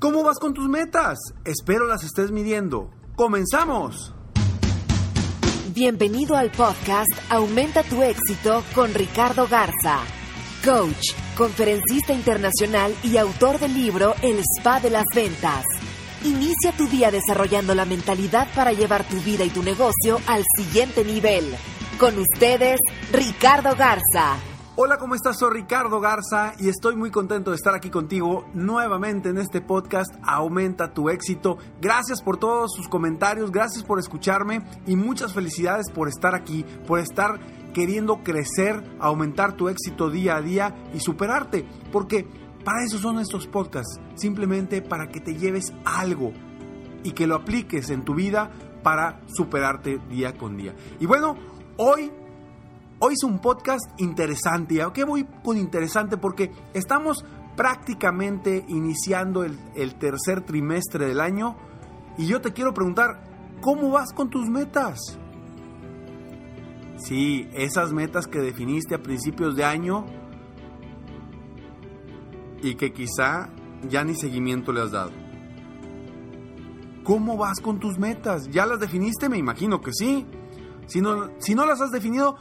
¿Cómo vas con tus metas? Espero las estés midiendo. ¡Comenzamos! Bienvenido al podcast Aumenta tu éxito con Ricardo Garza, coach, conferencista internacional y autor del libro El Spa de las Ventas. Inicia tu día desarrollando la mentalidad para llevar tu vida y tu negocio al siguiente nivel. Con ustedes, Ricardo Garza. Hola, ¿cómo estás? Soy Ricardo Garza y estoy muy contento de estar aquí contigo nuevamente en este podcast Aumenta tu éxito. Gracias por todos sus comentarios, gracias por escucharme y muchas felicidades por estar aquí, por estar queriendo crecer, aumentar tu éxito día a día y superarte, porque para eso son estos podcasts, simplemente para que te lleves algo y que lo apliques en tu vida para superarte día con día. Y bueno, hoy Hoy es un podcast interesante. ¿Y a qué voy con interesante? Porque estamos prácticamente iniciando el, el, tercer trimestre del año y yo te quiero preguntar, ¿cómo vas con tus metas? Sí, esas metas que definiste a principios de año y que quizá ya ni seguimiento le has dado. ¿Cómo vas con tus metas? ¿Ya las definiste? Me imagino que sí. Si no, si no las has definido,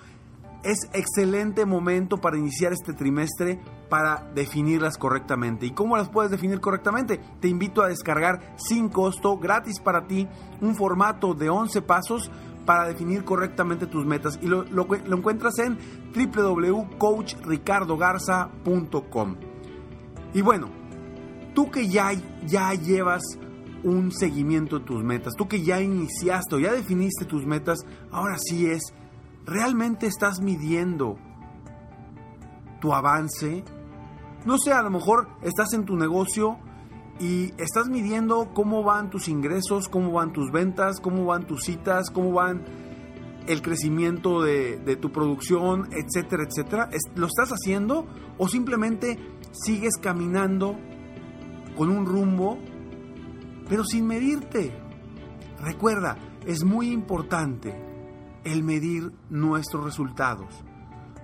es excelente momento para iniciar este trimestre para definirlas correctamente. ¿Y cómo las puedes definir correctamente? Te invito a descargar sin costo, gratis para ti, un formato de 11 pasos para definir correctamente tus metas. Y lo, encuentras en www.coachricardogarza.com. Y bueno, tú que ya, ya llevas un seguimiento de tus metas, tú que ya iniciaste o ya definiste tus metas, ahora sí es ¿Realmente estás midiendo tu avance? No sé, a lo mejor estás en tu negocio y estás midiendo cómo van tus ingresos, cómo van tus ventas, cómo van tus citas, cómo van el crecimiento de, de tu producción, etcétera, etcétera. ¿Lo estás haciendo o simplemente sigues caminando con un rumbo, pero sin medirte? Recuerda, es muy importante el medir nuestros resultados,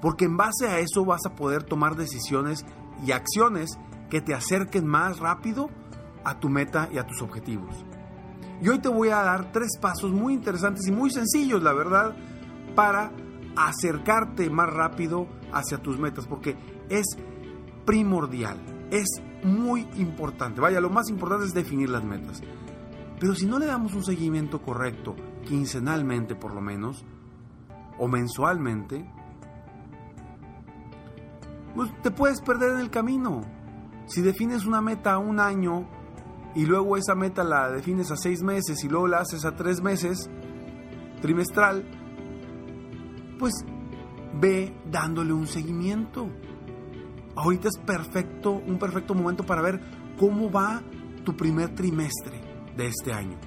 porque en base a eso vas a poder tomar decisiones y acciones que te acerquen más rápido a tu meta y a tus objetivos. Y hoy te voy a dar tres pasos muy interesantes y muy sencillos, la verdad, para acercarte más rápido hacia tus metas, porque es primordial, es muy importante. Vaya, lo más importante es definir las metas. Pero si no le damos un seguimiento correcto, quincenalmente por lo menos, o mensualmente, pues te puedes perder en el camino. Si defines una meta a un año y luego esa meta la defines a seis meses y luego la haces a tres meses, trimestral, pues ve dándole un seguimiento. Ahorita es perfecto, un perfecto momento para ver cómo va tu primer trimestre de este año.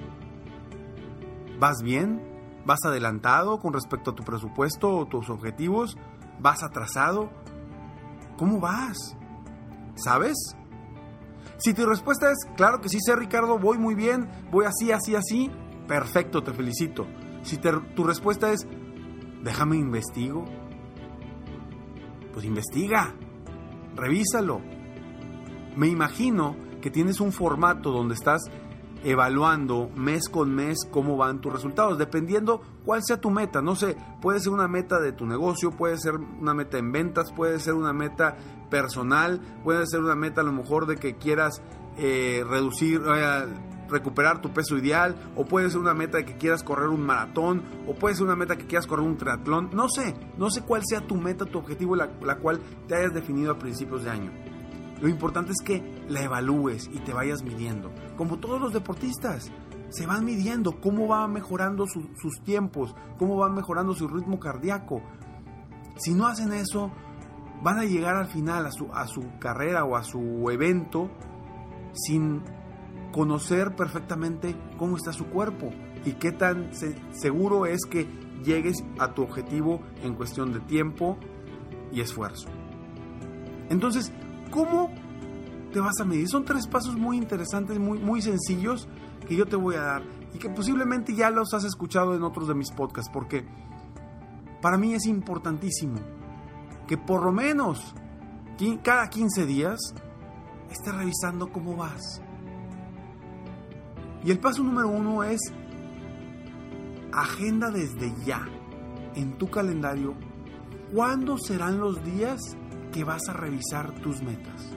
¿Vas bien? ¿Vas adelantado con respecto a tu presupuesto o tus objetivos? ¿Vas atrasado? ¿Cómo vas? ¿Sabes? Si tu respuesta es, claro que sí sé Ricardo, voy muy bien, voy así, así, así, perfecto, te felicito. Si tu respuesta es, déjame investigo, pues investiga, revísalo. Me imagino que tienes un formato donde estás evaluando mes con mes cómo van tus resultados, dependiendo cuál sea tu meta. No sé, puede ser una meta de tu negocio, puede ser una meta en ventas, puede ser una meta personal, puede ser una meta a lo mejor de que quieras eh, reducir, eh, recuperar tu peso ideal, o puede ser una meta de que quieras correr un maratón, o puede ser una meta que quieras correr un triatlón, no sé, no sé cuál sea tu meta, tu objetivo, la, la cual te hayas definido a principios de año. Lo importante es que la evalúes y te vayas midiendo, como todos los deportistas. Se van midiendo cómo va mejorando sus tiempos, cómo va mejorando su ritmo cardíaco. Si no hacen eso, van a llegar al final a su, a su carrera o a su evento sin conocer perfectamente cómo está su cuerpo y qué tan seguro es que llegues a tu objetivo en cuestión de tiempo y esfuerzo. Entonces, ¿cómo te vas a medir? Son tres pasos muy interesantes, muy, muy sencillos que yo te voy a dar y que posiblemente ya los has escuchado en otros de mis podcasts, porque para mí es importantísimo que por lo menos cada 15 días estés revisando cómo vas. Y el paso número uno es agenda desde ya en tu calendario cuándo serán los días que vas a revisar tus metas.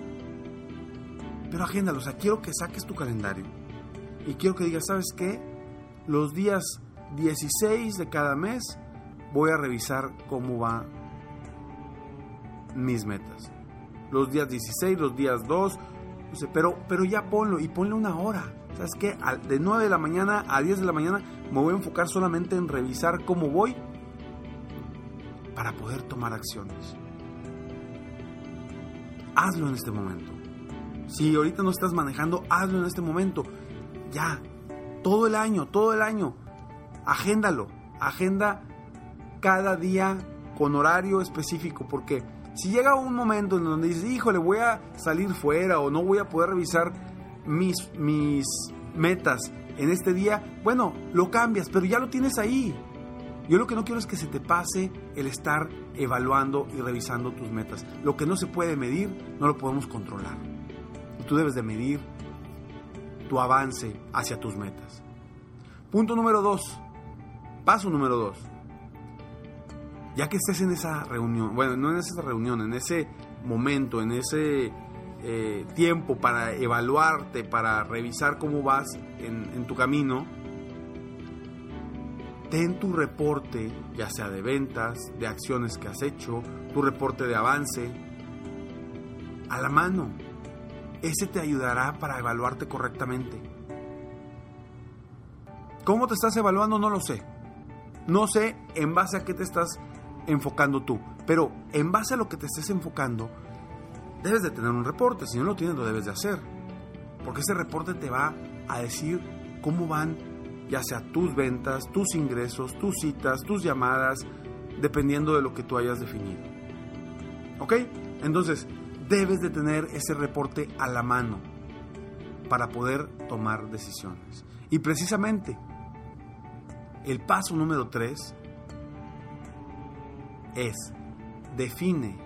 Pero agéndalo, o sea, quiero que saques tu calendario y quiero que digas, ¿sabes qué? Los días 16 de cada mes voy a revisar cómo va mis metas. Los días 16, los días 2, pero, pero ya ponlo y ponle una hora. ¿Sabes qué? De 9 de la mañana a 10 de la mañana me voy a enfocar solamente en revisar cómo voy para poder tomar acciones. Hazlo en este momento. Si ahorita no estás manejando, hazlo en este momento. Ya, todo el año, todo el año. Agéndalo. Agenda cada día con horario específico, porque si llega un momento en donde dices, híjole, voy a salir fuera o no voy a poder revisar mis, mis metas en este día, bueno, lo cambias, pero ya lo tienes ahí. Yo lo que no quiero es que se te pase el estar evaluando y revisando tus metas. Lo que no se puede medir, no lo podemos controlar. tú debes de medir tu avance hacia tus metas. Punto número dos. Paso número dos ya que estés en esa reunión, bueno, no en esa reunión, en ese momento, en ese eh, tiempo para evaluarte, para revisar cómo vas en, tu camino, ten tu reporte, ya sea de ventas, de acciones que has hecho, tu reporte de avance, a la mano. Ese te ayudará para evaluarte correctamente. ¿Cómo te estás evaluando? No lo sé. No sé en base a qué te estás enfocando tú. Pero en base a lo que te estés enfocando, debes de tener un reporte. Si no lo tienes, lo debes de hacer. Porque ese reporte te va a decir cómo van, ya sea tus ventas, tus ingresos, tus citas, tus llamadas, dependiendo de lo que tú hayas definido. ¿Ok? Entonces, debes de tener ese reporte a la mano para poder tomar decisiones. Y precisamente, el paso número 3 es, define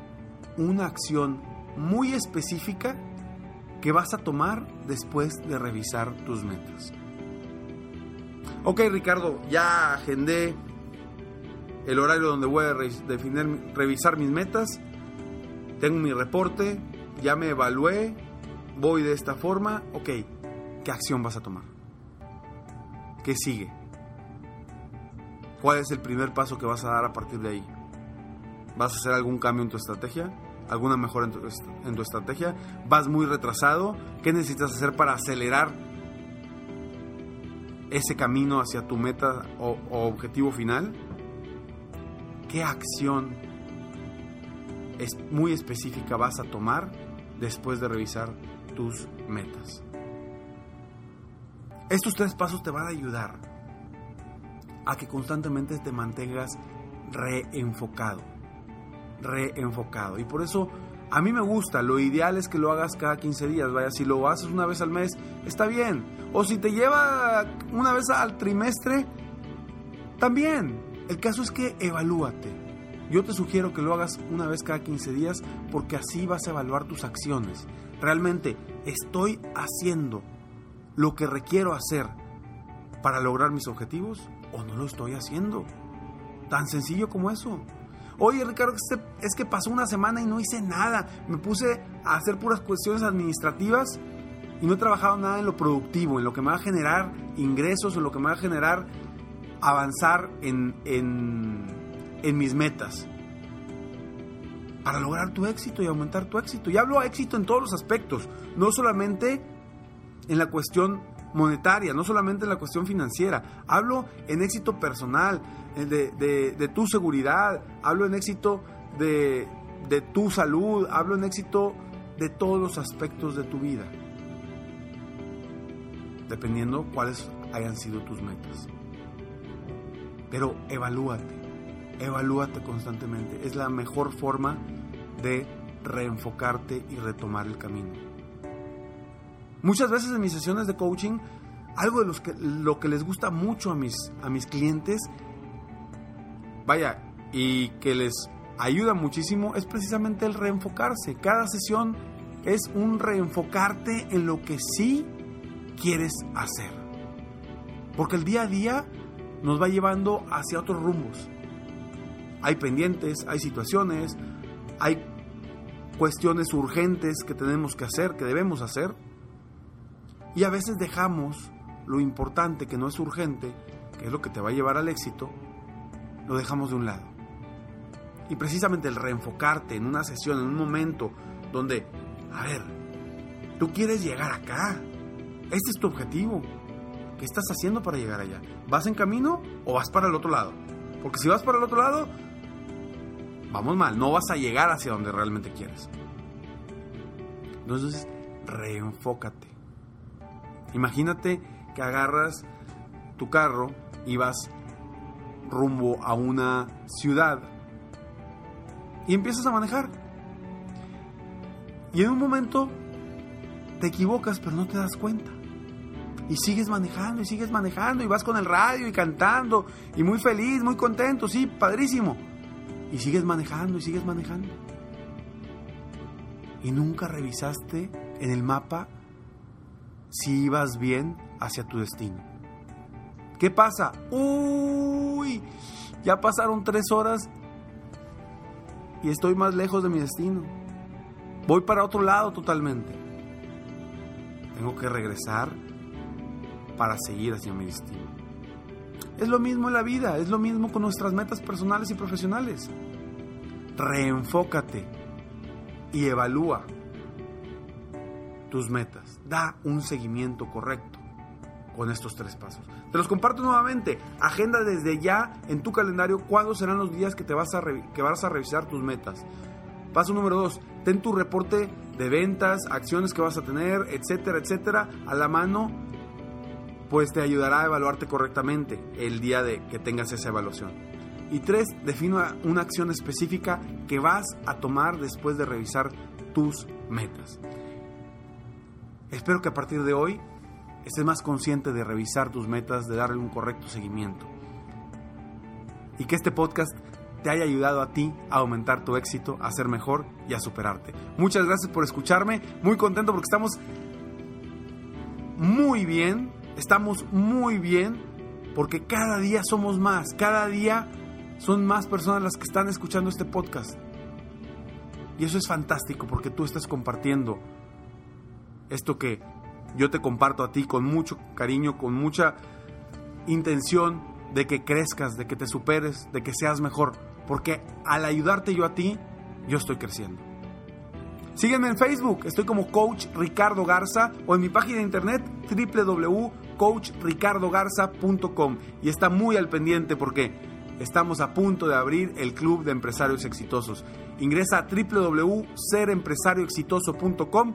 una acción muy específica que vas a tomar después de revisar tus metas. Ok Ricardo, ya agendé el horario donde voy a definir, revisar mis metas, tengo mi reporte, ya me evalué, voy de esta forma, ok, ¿qué acción vas a tomar? ¿Qué sigue? ¿Cuál es el primer paso que vas a dar a partir de ahí? ¿Vas a hacer algún cambio en tu estrategia? ¿Alguna mejora en tu, estrategia? ¿Vas muy retrasado? ¿Qué necesitas hacer para acelerar ese camino hacia tu meta o, objetivo final? ¿Qué acción es muy específica vas a tomar después de revisar tus metas? Estos tres pasos te van a ayudar a que constantemente te mantengas reenfocado reenfocado. Y por eso a mí me gusta, lo ideal es que lo hagas cada 15 días, vaya, si lo haces una vez al mes, está bien. O si te lleva una vez al trimestre, también. El caso es que evalúate. Yo te sugiero que lo hagas una vez cada 15 días porque así vas a evaluar tus acciones. Realmente, ¿estoy haciendo lo que requiero hacer para lograr mis objetivos o no lo estoy haciendo? Tan sencillo como eso. Oye, Ricardo, es que pasó una semana y no hice nada. Me puse a hacer puras cuestiones administrativas y no he trabajado nada en lo productivo, en lo que me va a generar ingresos, en lo que me va a generar avanzar en, mis metas para lograr tu éxito y aumentar tu éxito. Y hablo de éxito en todos los aspectos, no solamente en la cuestión monetaria, no solamente en la cuestión financiera. Hablo en éxito personal, de, de, tu seguridad, hablo en éxito de, de tu salud, hablo en éxito de todos los aspectos de tu vida, dependiendo cuáles hayan sido tus metas. Pero evalúate, evalúate constantemente. Es la mejor forma de reenfocarte y retomar el camino. Muchas veces en mis sesiones de coaching, algo de los que, lo que les gusta mucho a mis, a mis clientes, vaya, y que les ayuda muchísimo, es precisamente el reenfocarse. Cada sesión es un reenfocarte en lo que sí quieres hacer. Porque el día a día nos va llevando hacia otros rumbos. Hay pendientes, hay situaciones, hay cuestiones urgentes que tenemos que hacer, que debemos hacer. Y a veces dejamos lo importante que no es urgente, que es lo que te va a llevar al éxito, lo dejamos de un lado. Y precisamente el reenfocarte en una sesión, en un momento donde, a ver, tú quieres llegar acá. Este es tu objetivo. ¿Qué estás haciendo para llegar allá? ¿Vas en camino o vas para el otro lado? Porque si vas para el otro lado, vamos mal, no vas a llegar hacia donde realmente quieres. Entonces, reenfócate. Imagínate que agarras tu carro y vas rumbo a una ciudad y empiezas a manejar. Y en un momento te equivocas, pero no te das cuenta. Y sigues manejando y sigues manejando y vas con el radio y cantando y muy feliz, muy contento, sí, padrísimo. Y sigues manejando y sigues manejando. Y nunca revisaste en el mapa si ibas bien hacia tu destino. ¿Qué pasa? Uy, ya pasaron tres horas y estoy más lejos de mi destino. Voy para otro lado totalmente. Tengo que regresar para seguir hacia mi destino. Es lo mismo en la vida, es lo mismo con nuestras metas personales y profesionales. Reenfócate y evalúa tus metas. Da un seguimiento correcto con estos tres pasos. Te los comparto nuevamente. Agenda desde ya en tu calendario cuándo serán los días que, te vas, a que vas a revisar tus metas. Paso número dos, ten tu reporte de ventas, acciones que vas a tener, etcétera, etcétera, a la mano pues te ayudará a evaluarte correctamente el día de que tengas esa evaluación. Y tres, define una acción específica que vas a tomar después de revisar tus metas. Espero que a partir de hoy estés más consciente de revisar tus metas, de darle un correcto seguimiento. Y que este podcast te haya ayudado a ti a aumentar tu éxito, a ser mejor y a superarte. Muchas gracias por escucharme, muy contento porque estamos muy bien Estamos muy bien porque cada día somos más, cada día son más personas las que están escuchando este podcast. Y eso es fantástico porque tú estás compartiendo esto que yo te comparto a ti con mucho cariño, con mucha intención de que crezcas, de que te superes, de que seas mejor. Porque al ayudarte yo a ti, yo estoy creciendo. Sígueme en Facebook, estoy como Coach Ricardo Garza o en mi página de internet www.coachricardogarza.com y está muy al pendiente porque estamos a punto de abrir el Club de Empresarios Exitosos. Ingresa a www.serempresarioexitoso.com